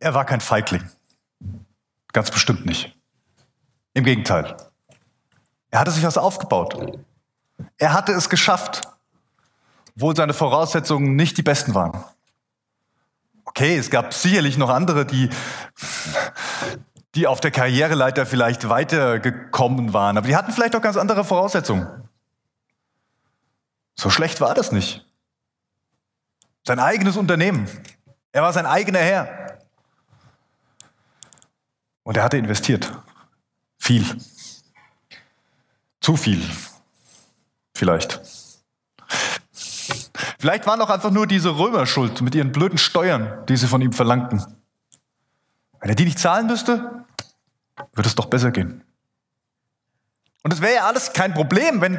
er war kein Feigling. Ganz bestimmt nicht. Im Gegenteil. Er hatte sich was aufgebaut. Er hatte es geschafft, obwohl seine Voraussetzungen nicht die besten waren. Okay, es gab sicherlich noch andere, die, die auf der Karriereleiter vielleicht weitergekommen waren, aber die hatten vielleicht auch ganz andere Voraussetzungen. So schlecht war das nicht. Sein eigenes Unternehmen. Er war sein eigener Herr. Und er hatte investiert. Viel. Zu viel. Vielleicht. Vielleicht waren auch einfach nur diese Römer schuld mit ihren blöden Steuern, die sie von ihm verlangten. Wenn er die nicht zahlen müsste, würde es doch besser gehen. Und es wäre ja alles kein Problem, wenn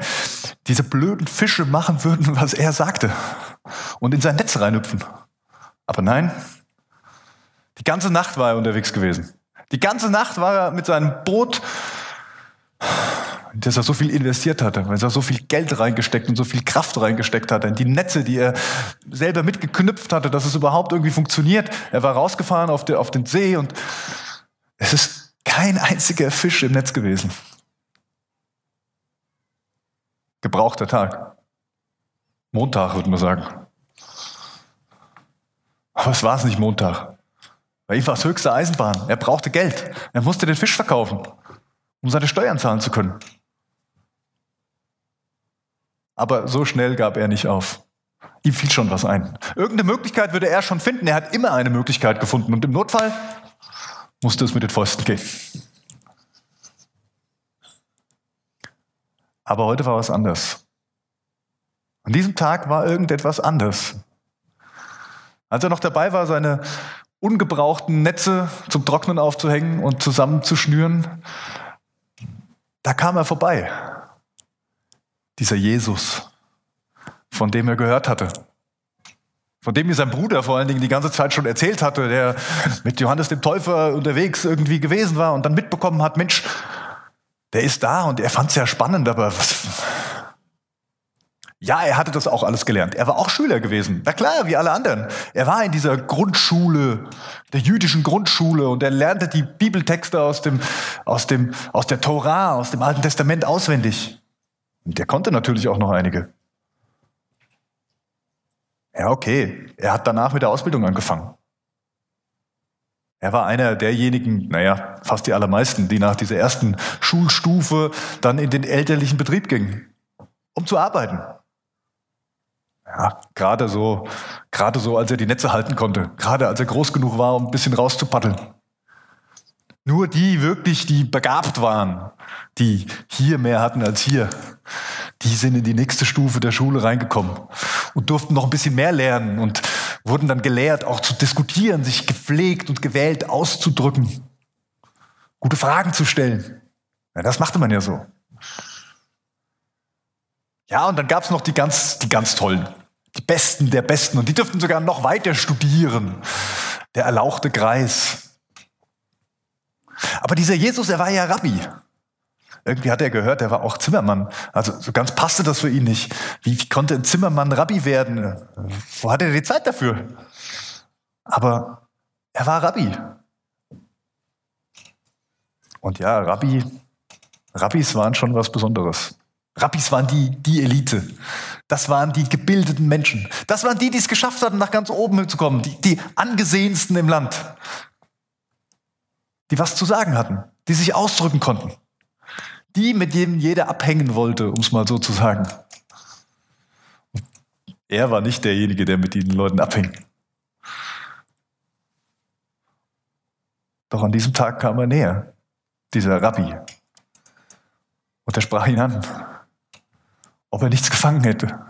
diese blöden Fische machen würden, was er sagte und in sein Netz reinhüpfen. Aber nein, die ganze Nacht war er unterwegs gewesen. Die ganze Nacht war er mit seinem Boot, in das er so viel investiert hatte, weil er so viel Geld reingesteckt und so viel Kraft reingesteckt hatte, in die Netze, die er selber mitgeknüpft hatte, dass es überhaupt irgendwie funktioniert. Er war rausgefahren auf, auf den See und es ist kein einziger Fisch im Netz gewesen. Gebrauchter Tag. Montag, würde man sagen. Aber es war es nicht Montag. Bei ihm war es höchste Eisenbahn. Er brauchte Geld. Er musste den Fisch verkaufen, um seine Steuern zahlen zu können. Aber so schnell gab er nicht auf. Ihm fiel schon was ein. Irgendeine Möglichkeit würde er schon finden. Er hat immer eine Möglichkeit gefunden. Und im Notfall musste es mit den Fäusten gehen. Aber heute war was anders. An diesem Tag war irgendetwas anders. Als er noch dabei war, seine ungebrauchten Netze zum Trocknen aufzuhängen und zusammenzuschnüren, da kam er vorbei. Dieser Jesus, von dem er gehört hatte. Von dem mir sein Bruder vor allen Dingen die ganze Zeit schon erzählt hatte, der mit Johannes dem Täufer unterwegs irgendwie gewesen war und dann mitbekommen hat, Mensch, der ist da und er fand es ja spannend, aber was? Ja, er hatte das auch alles gelernt. Er war auch Schüler gewesen. Na klar, wie alle anderen. Er war in dieser Grundschule, der jüdischen Grundschule und er lernte die Bibeltexte aus dem, aus dem, aus der Torah, aus dem Alten Testament auswendig. Und der konnte natürlich auch noch einige. Ja, okay. Er hat danach mit der Ausbildung angefangen. Er war einer derjenigen, naja, fast die allermeisten, die nach dieser ersten Schulstufe dann in den elterlichen Betrieb gingen, um zu arbeiten. Ja, gerade so, gerade so, als er die Netze halten konnte, gerade als er groß genug war, um ein bisschen rauszupaddeln. Nur die wirklich, die begabt waren, die hier mehr hatten als hier, die sind in die nächste Stufe der Schule reingekommen und durften noch ein bisschen mehr lernen und wurden dann gelehrt, auch zu diskutieren, sich gepflegt und gewählt auszudrücken, gute Fragen zu stellen. Ja, das machte man ja so. Ja, und dann gab es noch die ganz, die ganz tollen, die Besten der Besten. Und die dürften sogar noch weiter studieren. Der erlauchte Greis. Aber dieser Jesus, er war ja Rabbi. Irgendwie hat er gehört, er war auch Zimmermann. Also so ganz passte das für ihn nicht. Wie, wie konnte ein Zimmermann Rabbi werden? Wo hatte er die Zeit dafür? Aber er war Rabbi. Und ja, Rabbi, Rabbis waren schon was Besonderes. Rabbis waren die, die Elite. Das waren die gebildeten Menschen. Das waren die, die es geschafft hatten, nach ganz oben zu kommen. Die, die angesehensten im Land. Die was zu sagen hatten. Die sich ausdrücken konnten. Die, mit denen jeder abhängen wollte, um es mal so zu sagen. Er war nicht derjenige, der mit den Leuten abhing. Doch an diesem Tag kam er näher, dieser Rabbi. Und er sprach ihn an ob er nichts gefangen hätte.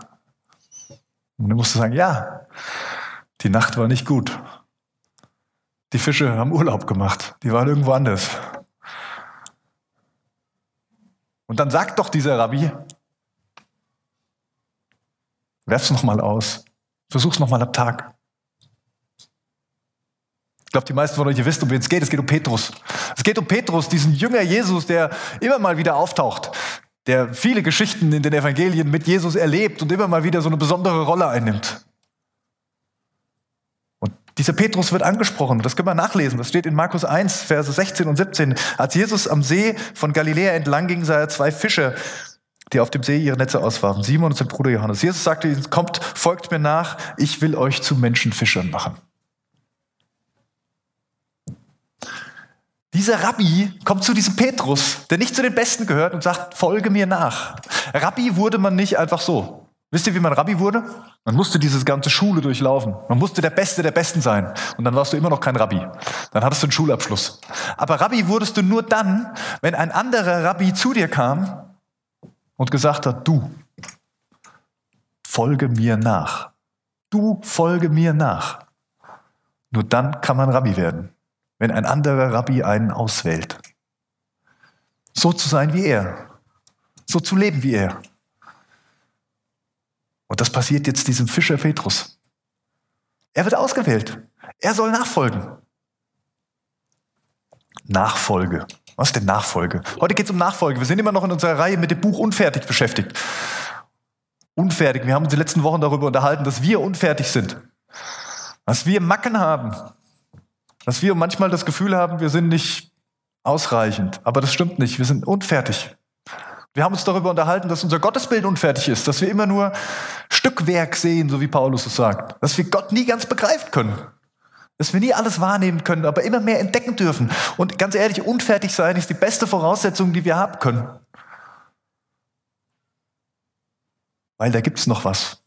Und er musste sagen, ja, die Nacht war nicht gut. Die Fische haben Urlaub gemacht, die waren irgendwo anders. Und dann sagt doch dieser Rabbi, werf's noch mal aus, versuch's noch mal am Tag. Ich glaube, die meisten von euch ihr wisst, um wen es geht. Es geht um Petrus. Es geht um Petrus, diesen Jünger Jesus, der immer mal wieder auftaucht, der viele Geschichten in den Evangelien mit Jesus erlebt und immer mal wieder so eine besondere Rolle einnimmt. Und Dieser Petrus wird angesprochen, das können wir nachlesen, das steht in Markus 1, Verse 16 und 17. Als Jesus am See von Galiläa entlang ging, sah er zwei Fische, die auf dem See ihre Netze auswarfen, Simon und sein Bruder Johannes. Jesus sagte ihnen, kommt, folgt mir nach, ich will euch zu Menschenfischern machen. Dieser Rabbi kommt zu diesem Petrus, der nicht zu den Besten gehört und sagt, folge mir nach. Rabbi wurde man nicht einfach so. Wisst ihr, wie man Rabbi wurde? Man musste diese ganze Schule durchlaufen. Man musste der Beste der Besten sein. Und dann warst du immer noch kein Rabbi. Dann hattest du einen Schulabschluss. Aber Rabbi wurdest du nur dann, wenn ein anderer Rabbi zu dir kam und gesagt hat, du, folge mir nach. Du folge mir nach. Nur dann kann man Rabbi werden wenn ein anderer Rabbi einen auswählt. So zu sein wie er, so zu leben wie er. Und das passiert jetzt diesem Fischer Petrus. Er wird ausgewählt. Er soll nachfolgen. Nachfolge. Was ist denn Nachfolge? Heute geht es um Nachfolge. Wir sind immer noch in unserer Reihe mit dem Buch Unfertig beschäftigt. Unfertig. Wir haben uns die letzten Wochen darüber unterhalten, dass wir unfertig sind. Dass wir Macken haben. Dass wir manchmal das Gefühl haben, wir sind nicht ausreichend. Aber das stimmt nicht. Wir sind unfertig. Wir haben uns darüber unterhalten, dass unser Gottesbild unfertig ist, dass wir immer nur Stückwerk sehen, so wie Paulus es sagt, dass wir Gott nie ganz begreifen können, dass wir nie alles wahrnehmen können, aber immer mehr entdecken dürfen. Und ganz ehrlich, unfertig sein ist die beste Voraussetzung, die wir haben können. Weil da gibt es noch was.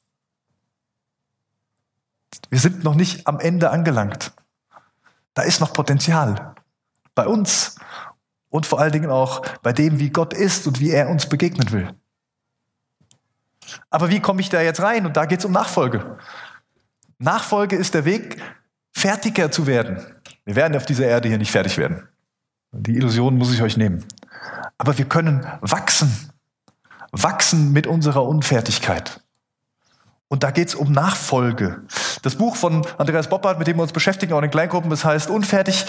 Wir sind noch nicht am Ende angelangt. Da ist noch Potenzial. Bei uns und vor allen Dingen auch bei dem, wie Gott ist und wie er uns begegnen will. Aber wie komme ich da jetzt rein? Und da geht es um Nachfolge. Nachfolge ist der Weg, fertiger zu werden. Wir werden auf dieser Erde hier nicht fertig werden. Die Illusion muss ich euch nehmen. Aber wir können wachsen. Wachsen mit unserer Unfertigkeit. Und da geht es um Nachfolge. Das Buch von Andreas Boppert, mit dem wir uns beschäftigen, auch in Kleingruppen, das heißt Unfertig,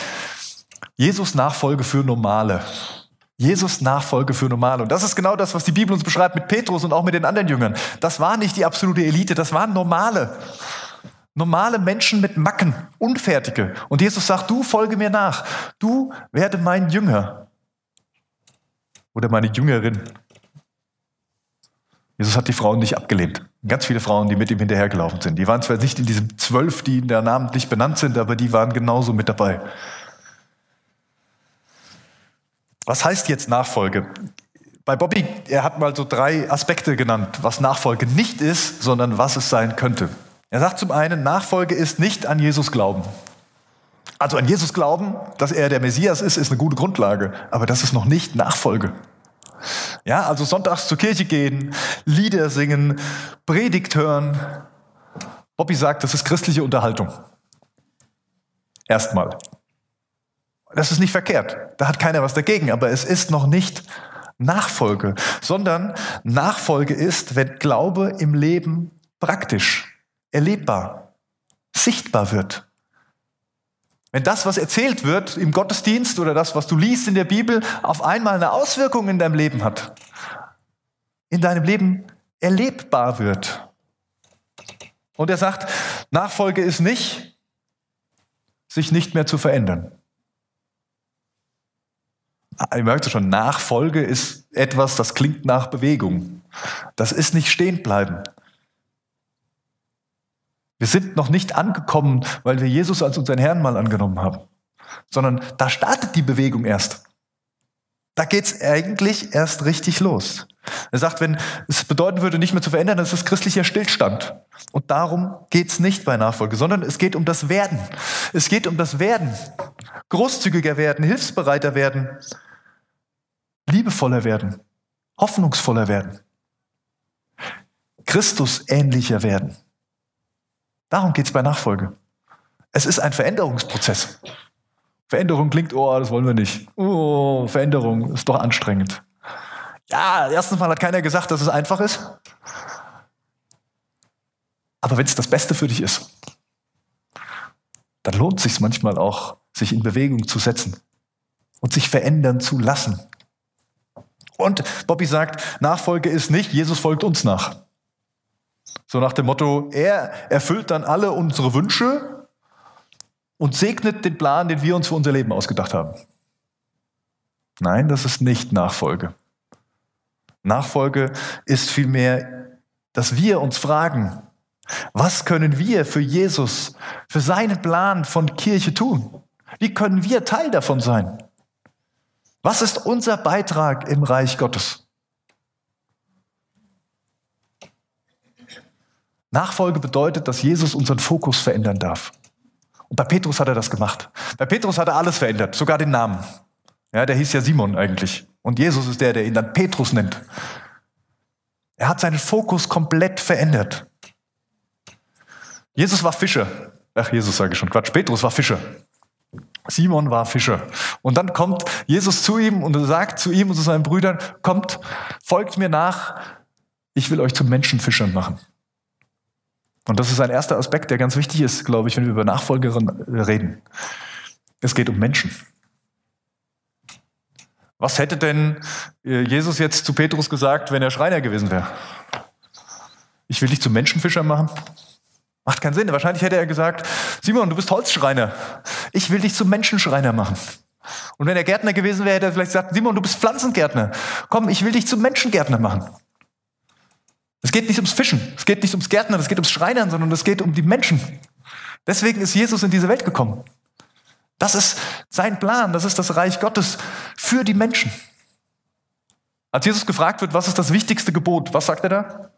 Jesus Nachfolge für Normale. Jesus Nachfolge für Normale. Und das ist genau das, was die Bibel uns beschreibt mit Petrus und auch mit den anderen Jüngern. Das war nicht die absolute Elite, das waren Normale. Normale Menschen mit Macken, Unfertige. Und Jesus sagt, du folge mir nach. Du werde mein Jünger. Oder meine Jüngerin. Jesus hat die Frauen nicht abgelehnt. Ganz viele Frauen, die mit ihm hinterhergelaufen sind. Die waren zwar nicht in diesen zwölf, die in der namentlich benannt sind, aber die waren genauso mit dabei. Was heißt jetzt Nachfolge? Bei Bobby, er hat mal so drei Aspekte genannt, was Nachfolge nicht ist, sondern was es sein könnte. Er sagt zum einen, Nachfolge ist nicht an Jesus glauben. Also an Jesus glauben, dass er der Messias ist, ist eine gute Grundlage, aber das ist noch nicht Nachfolge. Ja, also sonntags zur Kirche gehen, Lieder singen, Predigt hören. Bobby sagt, das ist christliche Unterhaltung. Erstmal. Das ist nicht verkehrt. Da hat keiner was dagegen, aber es ist noch nicht Nachfolge, sondern Nachfolge ist, wenn Glaube im Leben praktisch, erlebbar, sichtbar wird. Wenn das, was erzählt wird im Gottesdienst oder das, was du liest in der Bibel, auf einmal eine Auswirkung in deinem Leben hat, in deinem Leben erlebbar wird. Und er sagt, Nachfolge ist nicht, sich nicht mehr zu verändern. Ah, ihr merkt schon, Nachfolge ist etwas, das klingt nach Bewegung. Das ist nicht stehen bleiben. Wir sind noch nicht angekommen, weil wir Jesus als unseren Herrn mal angenommen haben, sondern da startet die Bewegung erst. Da geht es eigentlich erst richtig los. Er sagt, wenn es bedeuten würde, nicht mehr zu verändern, dann ist es christlicher Stillstand. Und darum geht es nicht bei Nachfolge, sondern es geht um das Werden. Es geht um das Werden. Großzügiger werden, hilfsbereiter werden, liebevoller werden, hoffnungsvoller werden, Christus ähnlicher werden. Darum geht es bei Nachfolge. Es ist ein Veränderungsprozess. Veränderung klingt, oh, das wollen wir nicht. Oh, Veränderung ist doch anstrengend. Ja, erstens mal hat keiner gesagt, dass es einfach ist. Aber wenn es das Beste für dich ist, dann lohnt es sich manchmal auch, sich in Bewegung zu setzen und sich verändern zu lassen. Und Bobby sagt, Nachfolge ist nicht, Jesus folgt uns nach. So nach dem Motto, er erfüllt dann alle unsere Wünsche und segnet den Plan, den wir uns für unser Leben ausgedacht haben. Nein, das ist nicht Nachfolge. Nachfolge ist vielmehr, dass wir uns fragen, was können wir für Jesus, für seinen Plan von Kirche tun? Wie können wir Teil davon sein? Was ist unser Beitrag im Reich Gottes? Nachfolge bedeutet, dass Jesus unseren Fokus verändern darf. Und bei Petrus hat er das gemacht. Bei Petrus hat er alles verändert, sogar den Namen. Ja, der hieß ja Simon eigentlich. Und Jesus ist der, der ihn dann Petrus nennt. Er hat seinen Fokus komplett verändert. Jesus war Fischer. Ach, Jesus sage ich schon, Quatsch. Petrus war Fischer. Simon war Fischer. Und dann kommt Jesus zu ihm und sagt zu ihm und zu seinen Brüdern, kommt, folgt mir nach, ich will euch zu Menschenfischern machen. Und das ist ein erster Aspekt, der ganz wichtig ist, glaube ich, wenn wir über Nachfolgerin reden. Es geht um Menschen. Was hätte denn äh, Jesus jetzt zu Petrus gesagt, wenn er Schreiner gewesen wäre? Ich will dich zum Menschenfischer machen. Macht keinen Sinn. Wahrscheinlich hätte er gesagt, Simon, du bist Holzschreiner. Ich will dich zum Menschenschreiner machen. Und wenn er Gärtner gewesen wäre, hätte er vielleicht gesagt, Simon, du bist Pflanzengärtner. Komm, ich will dich zum Menschengärtner machen. Es geht nicht ums Fischen, es geht nicht ums Gärtnern, es geht ums Schreinern, sondern es geht um die Menschen. Deswegen ist Jesus in diese Welt gekommen. Das ist sein Plan, das ist das Reich Gottes für die Menschen. Als Jesus gefragt wird, was ist das wichtigste Gebot, was sagt er da?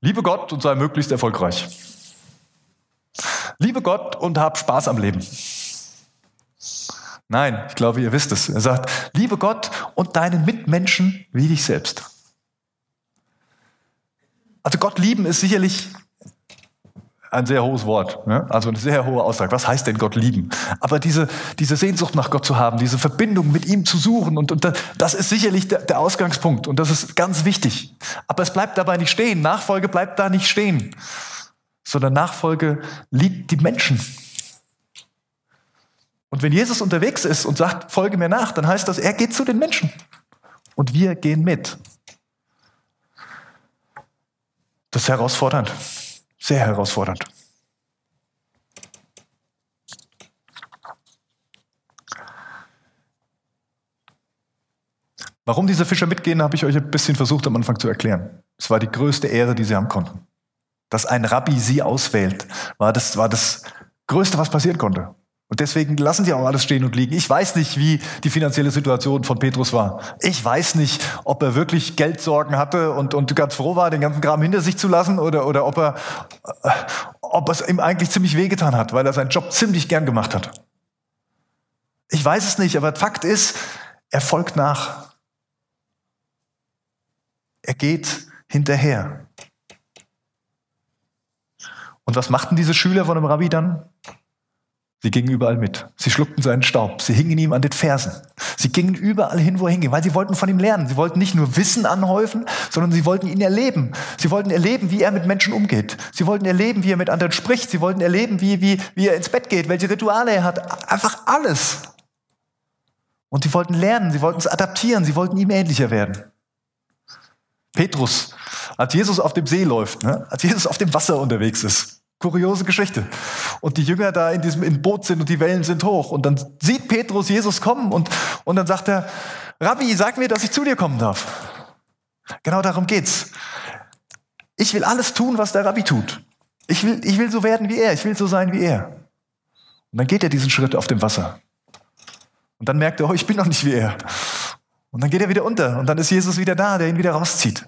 Liebe Gott und sei möglichst erfolgreich. Liebe Gott und hab Spaß am Leben. Nein, ich glaube, ihr wisst es. Er sagt, liebe Gott und deinen Mitmenschen wie dich selbst. Also Gott lieben ist sicherlich ein sehr hohes Wort, ne? also eine sehr hohe Aussage. Was heißt denn Gott lieben? Aber diese, diese Sehnsucht nach Gott zu haben, diese Verbindung mit ihm zu suchen, und, und das ist sicherlich der, der Ausgangspunkt und das ist ganz wichtig. Aber es bleibt dabei nicht stehen. Nachfolge bleibt da nicht stehen, sondern Nachfolge liebt die Menschen. Und wenn Jesus unterwegs ist und sagt, folge mir nach, dann heißt das, er geht zu den Menschen und wir gehen mit. Das ist herausfordernd. Sehr herausfordernd. Warum diese Fischer mitgehen, habe ich euch ein bisschen versucht am Anfang zu erklären. Es war die größte Ehre, die sie haben konnten. Dass ein Rabbi sie auswählt, war das, war das Größte, was passieren konnte. Und deswegen lassen sie auch alles stehen und liegen. Ich weiß nicht, wie die finanzielle Situation von Petrus war. Ich weiß nicht, ob er wirklich Geldsorgen hatte und, und ganz froh war, den ganzen Kram hinter sich zu lassen oder, oder ob, er, äh, ob es ihm eigentlich ziemlich wehgetan hat, weil er seinen Job ziemlich gern gemacht hat. Ich weiß es nicht, aber Fakt ist, er folgt nach. Er geht hinterher. Und was machten diese Schüler von dem Rabbi dann? Sie gingen überall mit. Sie schluckten seinen Staub. Sie hingen ihm an den Fersen. Sie gingen überall hin, wo er hinging, weil sie wollten von ihm lernen. Sie wollten nicht nur Wissen anhäufen, sondern sie wollten ihn erleben. Sie wollten erleben, wie er mit Menschen umgeht. Sie wollten erleben, wie er mit anderen spricht. Sie wollten erleben, wie, wie, wie er ins Bett geht, welche Rituale er hat. Einfach alles. Und sie wollten lernen, sie wollten es adaptieren, sie wollten ihm ähnlicher werden. Petrus, als Jesus auf dem See läuft, ne? als Jesus auf dem Wasser unterwegs ist, Kuriose Geschichte. Und die Jünger da in diesem in Boot sind und die Wellen sind hoch. Und dann sieht Petrus Jesus kommen und, und dann sagt er, Rabbi, sag mir, dass ich zu dir kommen darf. Genau darum geht's. Ich will alles tun, was der Rabbi tut. Ich will, ich will so werden wie er. Ich will so sein wie er. Und dann geht er diesen Schritt auf dem Wasser. Und dann merkt er, oh, ich bin noch nicht wie er. Und dann geht er wieder unter. Und dann ist Jesus wieder da, der ihn wieder rauszieht.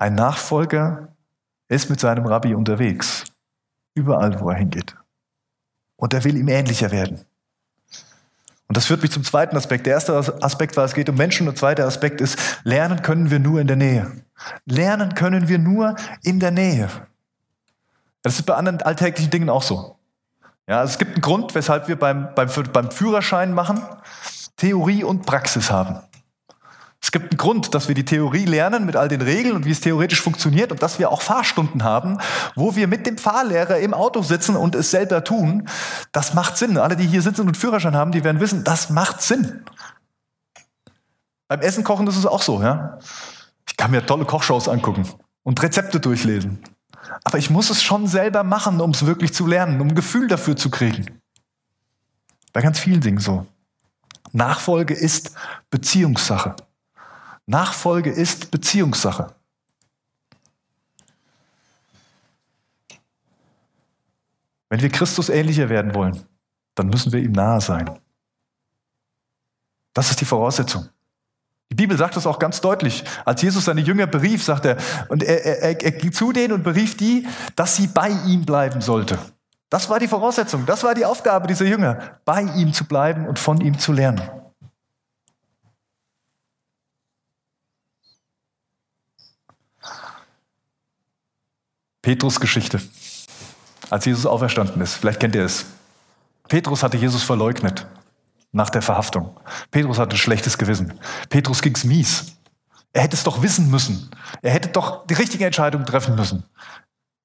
Ein Nachfolger ist mit seinem Rabbi unterwegs, überall, wo er hingeht. Und er will ihm ähnlicher werden. Und das führt mich zum zweiten Aspekt. Der erste Aspekt war, es geht um Menschen. Der zweite Aspekt ist, lernen können wir nur in der Nähe. Lernen können wir nur in der Nähe. Das ist bei anderen alltäglichen Dingen auch so. Ja, also es gibt einen Grund, weshalb wir beim, beim, beim Führerschein machen Theorie und Praxis haben. Es gibt einen Grund, dass wir die Theorie lernen mit all den Regeln und wie es theoretisch funktioniert und dass wir auch Fahrstunden haben, wo wir mit dem Fahrlehrer im Auto sitzen und es selber tun. Das macht Sinn. Alle, die hier sitzen und Führerschein haben, die werden wissen, das macht Sinn. Beim Essen kochen ist es auch so, ja. Ich kann mir tolle Kochshows angucken. und Rezepte durchlesen. Aber ich muss es schon selber machen, um es wirklich zu lernen, um ein Gefühl dafür zu kriegen. Bei ganz vielen Dingen so. Nachfolge ist Beziehungssache. Nachfolge ist Beziehungssache. Wenn wir Christus ähnlicher werden wollen, dann müssen wir ihm nahe sein. Das ist die Voraussetzung. Die Bibel sagt das auch ganz deutlich. Als Jesus seine Jünger berief, sagt er, und er, er, er ging zu denen und berief die, dass sie bei ihm bleiben sollte. Das war die Voraussetzung, das war die Aufgabe dieser Jünger, bei ihm zu bleiben und von ihm zu lernen. Petrus Geschichte, als Jesus auferstanden ist. Vielleicht kennt ihr es. Petrus hatte Jesus verleugnet nach der Verhaftung. Petrus hatte ein schlechtes Gewissen. Petrus ging's mies. Er hätte es doch wissen müssen. Er hätte doch die richtige Entscheidung treffen müssen.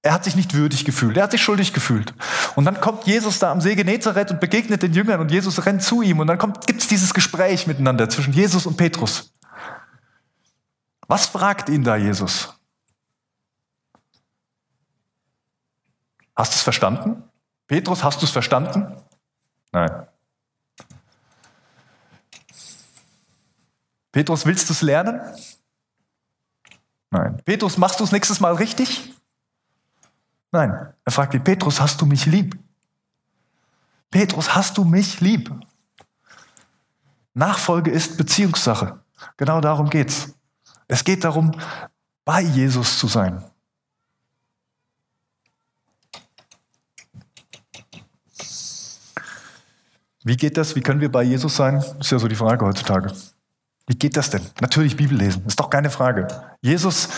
Er hat sich nicht würdig gefühlt. Er hat sich schuldig gefühlt. Und dann kommt Jesus da am See Genezareth und begegnet den Jüngern und Jesus rennt zu ihm und dann gibt es dieses Gespräch miteinander zwischen Jesus und Petrus. Was fragt ihn da Jesus? Hast du es verstanden? Petrus, hast du es verstanden? Nein. Petrus, willst du es lernen? Nein. Petrus, machst du es nächstes Mal richtig? Nein. Er fragt ihn, Petrus, hast du mich lieb? Petrus, hast du mich lieb? Nachfolge ist Beziehungssache. Genau darum geht's. Es geht darum, bei Jesus zu sein. Wie geht das? Wie können wir bei Jesus sein? Ist ja so die Frage heutzutage. Wie geht das denn? Natürlich Bibel lesen, ist doch keine Frage. Jesus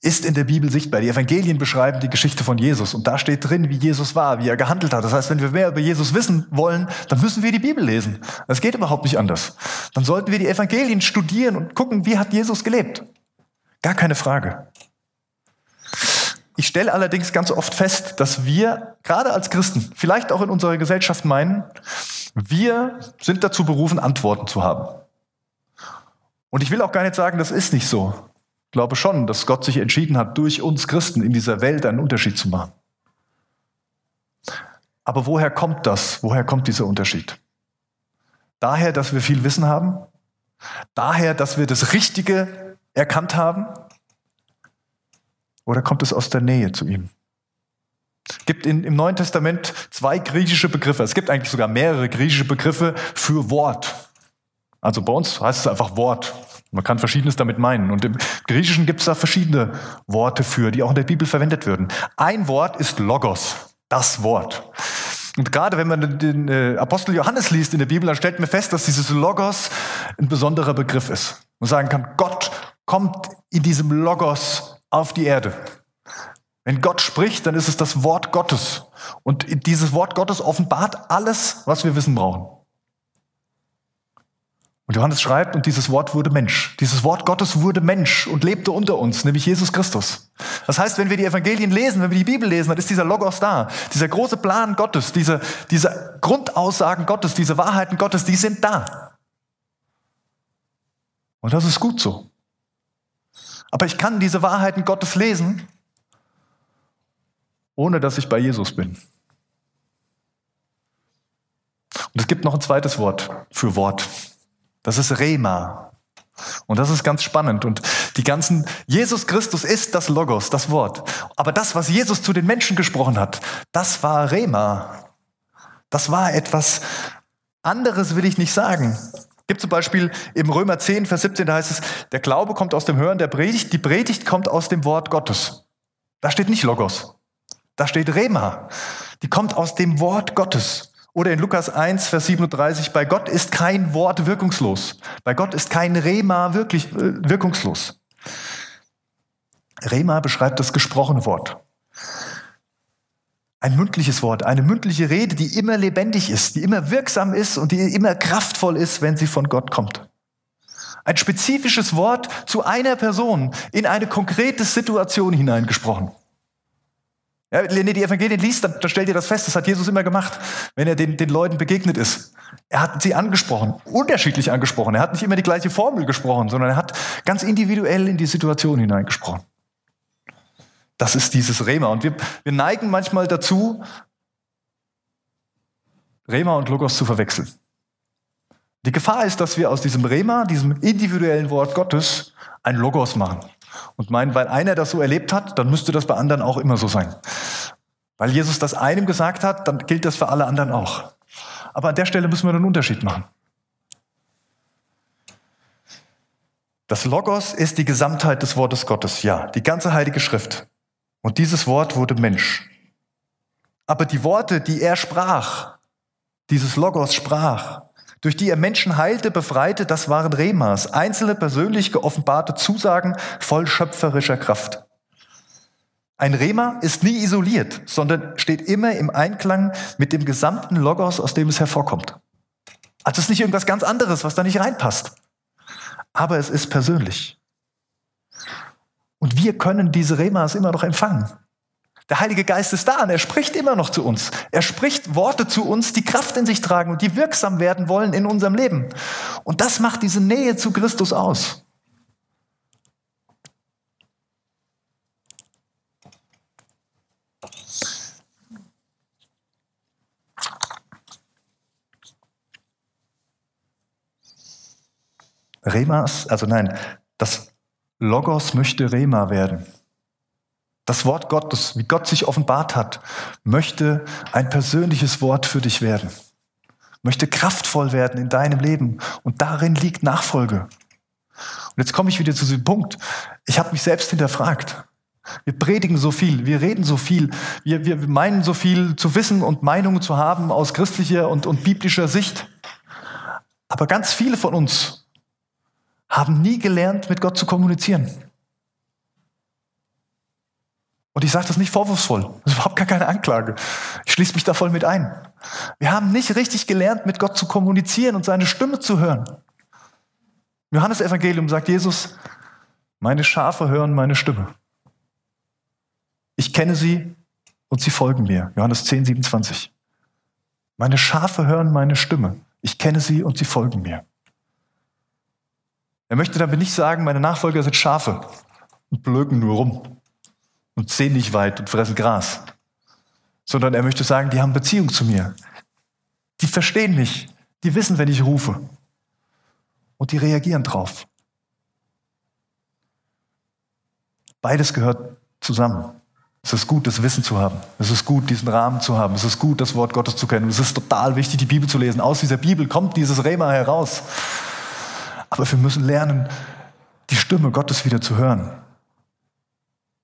ist in der Bibel sichtbar. Die Evangelien beschreiben die Geschichte von Jesus und da steht drin, wie Jesus war, wie er gehandelt hat. Das heißt, wenn wir mehr über Jesus wissen wollen, dann müssen wir die Bibel lesen. Das geht überhaupt nicht anders. Dann sollten wir die Evangelien studieren und gucken, wie hat Jesus gelebt. Gar keine Frage. Ich stelle allerdings ganz oft fest, dass wir, gerade als Christen, vielleicht auch in unserer Gesellschaft meinen, wir sind dazu berufen, Antworten zu haben. Und ich will auch gar nicht sagen, das ist nicht so. Ich glaube schon, dass Gott sich entschieden hat, durch uns Christen in dieser Welt einen Unterschied zu machen. Aber woher kommt das? Woher kommt dieser Unterschied? Daher, dass wir viel Wissen haben? Daher, dass wir das Richtige erkannt haben? Oder kommt es aus der Nähe zu ihm? Es gibt in, im Neuen Testament zwei griechische Begriffe. Es gibt eigentlich sogar mehrere griechische Begriffe für Wort. Also bei uns heißt es einfach Wort. Man kann Verschiedenes damit meinen. Und im Griechischen gibt es da verschiedene Worte für, die auch in der Bibel verwendet werden. Ein Wort ist Logos, das Wort. Und gerade wenn man den äh, Apostel Johannes liest in der Bibel, dann stellt man fest, dass dieses Logos ein besonderer Begriff ist. Man sagen kann, Gott kommt in diesem Logos auf die Erde. Wenn Gott spricht, dann ist es das Wort Gottes. Und dieses Wort Gottes offenbart alles, was wir wissen brauchen. Und Johannes schreibt, und dieses Wort wurde Mensch. Dieses Wort Gottes wurde Mensch und lebte unter uns, nämlich Jesus Christus. Das heißt, wenn wir die Evangelien lesen, wenn wir die Bibel lesen, dann ist dieser Logos da. Dieser große Plan Gottes, diese, diese Grundaussagen Gottes, diese Wahrheiten Gottes, die sind da. Und das ist gut so. Aber ich kann diese Wahrheiten Gottes lesen, ohne dass ich bei Jesus bin. Und es gibt noch ein zweites Wort für Wort. Das ist Rema. Und das ist ganz spannend. Und die ganzen, Jesus Christus ist das Logos, das Wort. Aber das, was Jesus zu den Menschen gesprochen hat, das war Rema. Das war etwas anderes, will ich nicht sagen. Gibt zum Beispiel im Römer 10, Vers 17, da heißt es, der Glaube kommt aus dem Hören der Predigt, die Predigt kommt aus dem Wort Gottes. Da steht nicht Logos. Da steht Rema. Die kommt aus dem Wort Gottes. Oder in Lukas 1, Vers 37, bei Gott ist kein Wort wirkungslos. Bei Gott ist kein Rema wirklich äh, wirkungslos. Rema beschreibt das gesprochene Wort. Ein mündliches Wort, eine mündliche Rede, die immer lebendig ist, die immer wirksam ist und die immer kraftvoll ist, wenn sie von Gott kommt. Ein spezifisches Wort zu einer Person in eine konkrete Situation hineingesprochen. Ja, wenn ihr die Evangelien liest, dann, dann stellt ihr das fest, das hat Jesus immer gemacht, wenn er den, den Leuten begegnet ist. Er hat sie angesprochen, unterschiedlich angesprochen. Er hat nicht immer die gleiche Formel gesprochen, sondern er hat ganz individuell in die Situation hineingesprochen. Das ist dieses Rema. Und wir, wir neigen manchmal dazu, Rema und Logos zu verwechseln. Die Gefahr ist, dass wir aus diesem Rema, diesem individuellen Wort Gottes, ein Logos machen. Und meinen, weil einer das so erlebt hat, dann müsste das bei anderen auch immer so sein. Weil Jesus das einem gesagt hat, dann gilt das für alle anderen auch. Aber an der Stelle müssen wir einen Unterschied machen. Das Logos ist die Gesamtheit des Wortes Gottes, ja, die ganze heilige Schrift. Und dieses Wort wurde Mensch. Aber die Worte, die er sprach, dieses Logos sprach, durch die er Menschen heilte, befreite, das waren Remas, einzelne persönlich geoffenbarte Zusagen voll schöpferischer Kraft. Ein Rema ist nie isoliert, sondern steht immer im Einklang mit dem gesamten Logos, aus dem es hervorkommt. Also es ist nicht irgendwas ganz anderes, was da nicht reinpasst. Aber es ist persönlich. Und wir können diese Remas immer noch empfangen. Der Heilige Geist ist da und er spricht immer noch zu uns. Er spricht Worte zu uns, die Kraft in sich tragen und die wirksam werden wollen in unserem Leben. Und das macht diese Nähe zu Christus aus. Remas, also nein, das Logos möchte Rema werden. Das Wort Gottes, wie Gott sich offenbart hat, möchte ein persönliches Wort für dich werden. Möchte kraftvoll werden in deinem Leben. Und darin liegt Nachfolge. Und jetzt komme ich wieder zu diesem Punkt. Ich habe mich selbst hinterfragt. Wir predigen so viel, wir reden so viel, wir, wir meinen so viel zu wissen und Meinungen zu haben aus christlicher und, und biblischer Sicht. Aber ganz viele von uns haben nie gelernt, mit Gott zu kommunizieren. Und ich sage das nicht vorwurfsvoll, das ist überhaupt gar keine Anklage. Ich schließe mich da voll mit ein. Wir haben nicht richtig gelernt, mit Gott zu kommunizieren und seine Stimme zu hören. Im Johannes Evangelium sagt Jesus, meine Schafe hören meine Stimme. Ich kenne sie und sie folgen mir. Johannes 10, 27. Meine Schafe hören meine Stimme. Ich kenne sie und sie folgen mir. Er möchte damit nicht sagen, meine Nachfolger sind Schafe und blöken nur rum und sehen nicht weit und fressen Gras, sondern er möchte sagen, die haben Beziehung zu mir. Die verstehen mich, die wissen, wenn ich rufe und die reagieren drauf. Beides gehört zusammen. Es ist gut, das Wissen zu haben. Es ist gut, diesen Rahmen zu haben. Es ist gut, das Wort Gottes zu kennen. Es ist total wichtig, die Bibel zu lesen. Aus dieser Bibel kommt dieses Rema heraus. Aber wir müssen lernen, die Stimme Gottes wieder zu hören.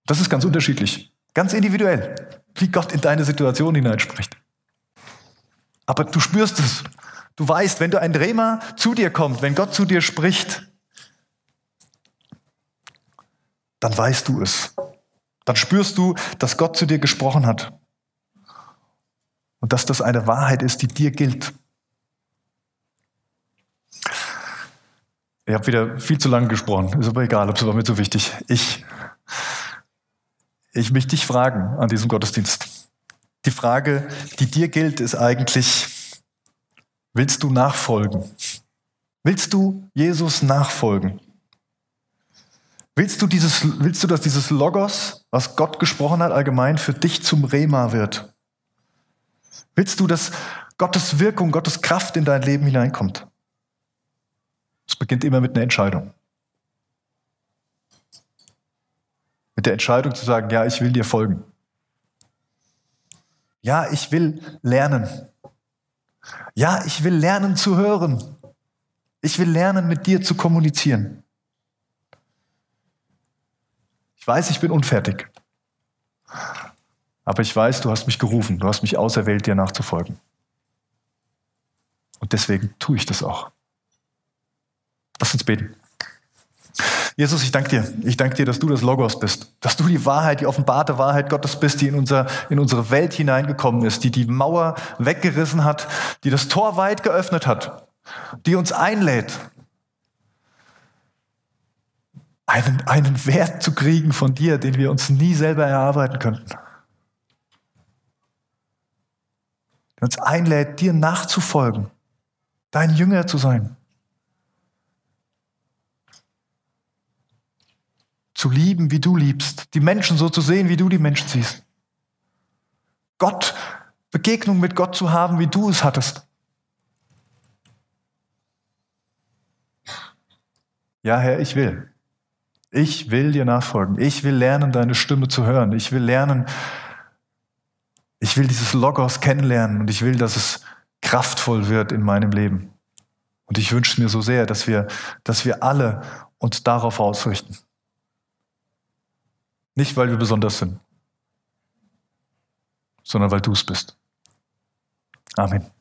Das ist ganz unterschiedlich, ganz individuell, wie Gott in deine Situation hineinspricht. Aber du spürst es. Du weißt, wenn du ein Rema zu dir kommt, wenn Gott zu dir spricht, dann weißt du es. Dann spürst du, dass Gott zu dir gesprochen hat. Und dass das eine Wahrheit ist, die dir gilt. Ich habe wieder viel zu lange gesprochen. Ist aber egal, ob es war mir zu wichtig. Ich, ich möchte dich fragen an diesem Gottesdienst. Die Frage, die dir gilt, ist eigentlich, willst du nachfolgen? Willst du Jesus nachfolgen? Willst du, dieses, willst du, dass dieses Logos, was Gott gesprochen hat, allgemein für dich zum Rema wird? Willst du, dass Gottes Wirkung, Gottes Kraft in dein Leben hineinkommt? Beginnt immer mit einer Entscheidung. Mit der Entscheidung zu sagen, ja, ich will dir folgen. Ja, ich will lernen. Ja, ich will lernen zu hören. Ich will lernen, mit dir zu kommunizieren. Ich weiß, ich bin unfertig. Aber ich weiß, du hast mich gerufen, du hast mich auserwählt, dir nachzufolgen. Und deswegen tue ich das auch. Lass uns beten. Jesus, ich danke dir. Ich danke dir, dass du das Logos bist. Dass du die Wahrheit, die offenbarte Wahrheit Gottes bist, die in, unser, in unsere Welt hineingekommen ist, die die Mauer weggerissen hat, die das Tor weit geöffnet hat, die uns einlädt, einen, einen Wert zu kriegen von dir, den wir uns nie selber erarbeiten könnten. Die uns einlädt, dir nachzufolgen, dein Jünger zu sein. Zu lieben, wie du liebst, die Menschen so zu sehen, wie du die Menschen siehst. Gott, Begegnung mit Gott zu haben, wie du es hattest. Ja, Herr, ich will. Ich will dir nachfolgen. Ich will lernen, deine Stimme zu hören. Ich will lernen, ich will dieses Logos kennenlernen und ich will, dass es kraftvoll wird in meinem Leben. Und ich wünsche mir so sehr, dass wir, dass wir alle uns darauf ausrichten. Nicht, weil wir besonders sind, sondern weil du es bist. Amen.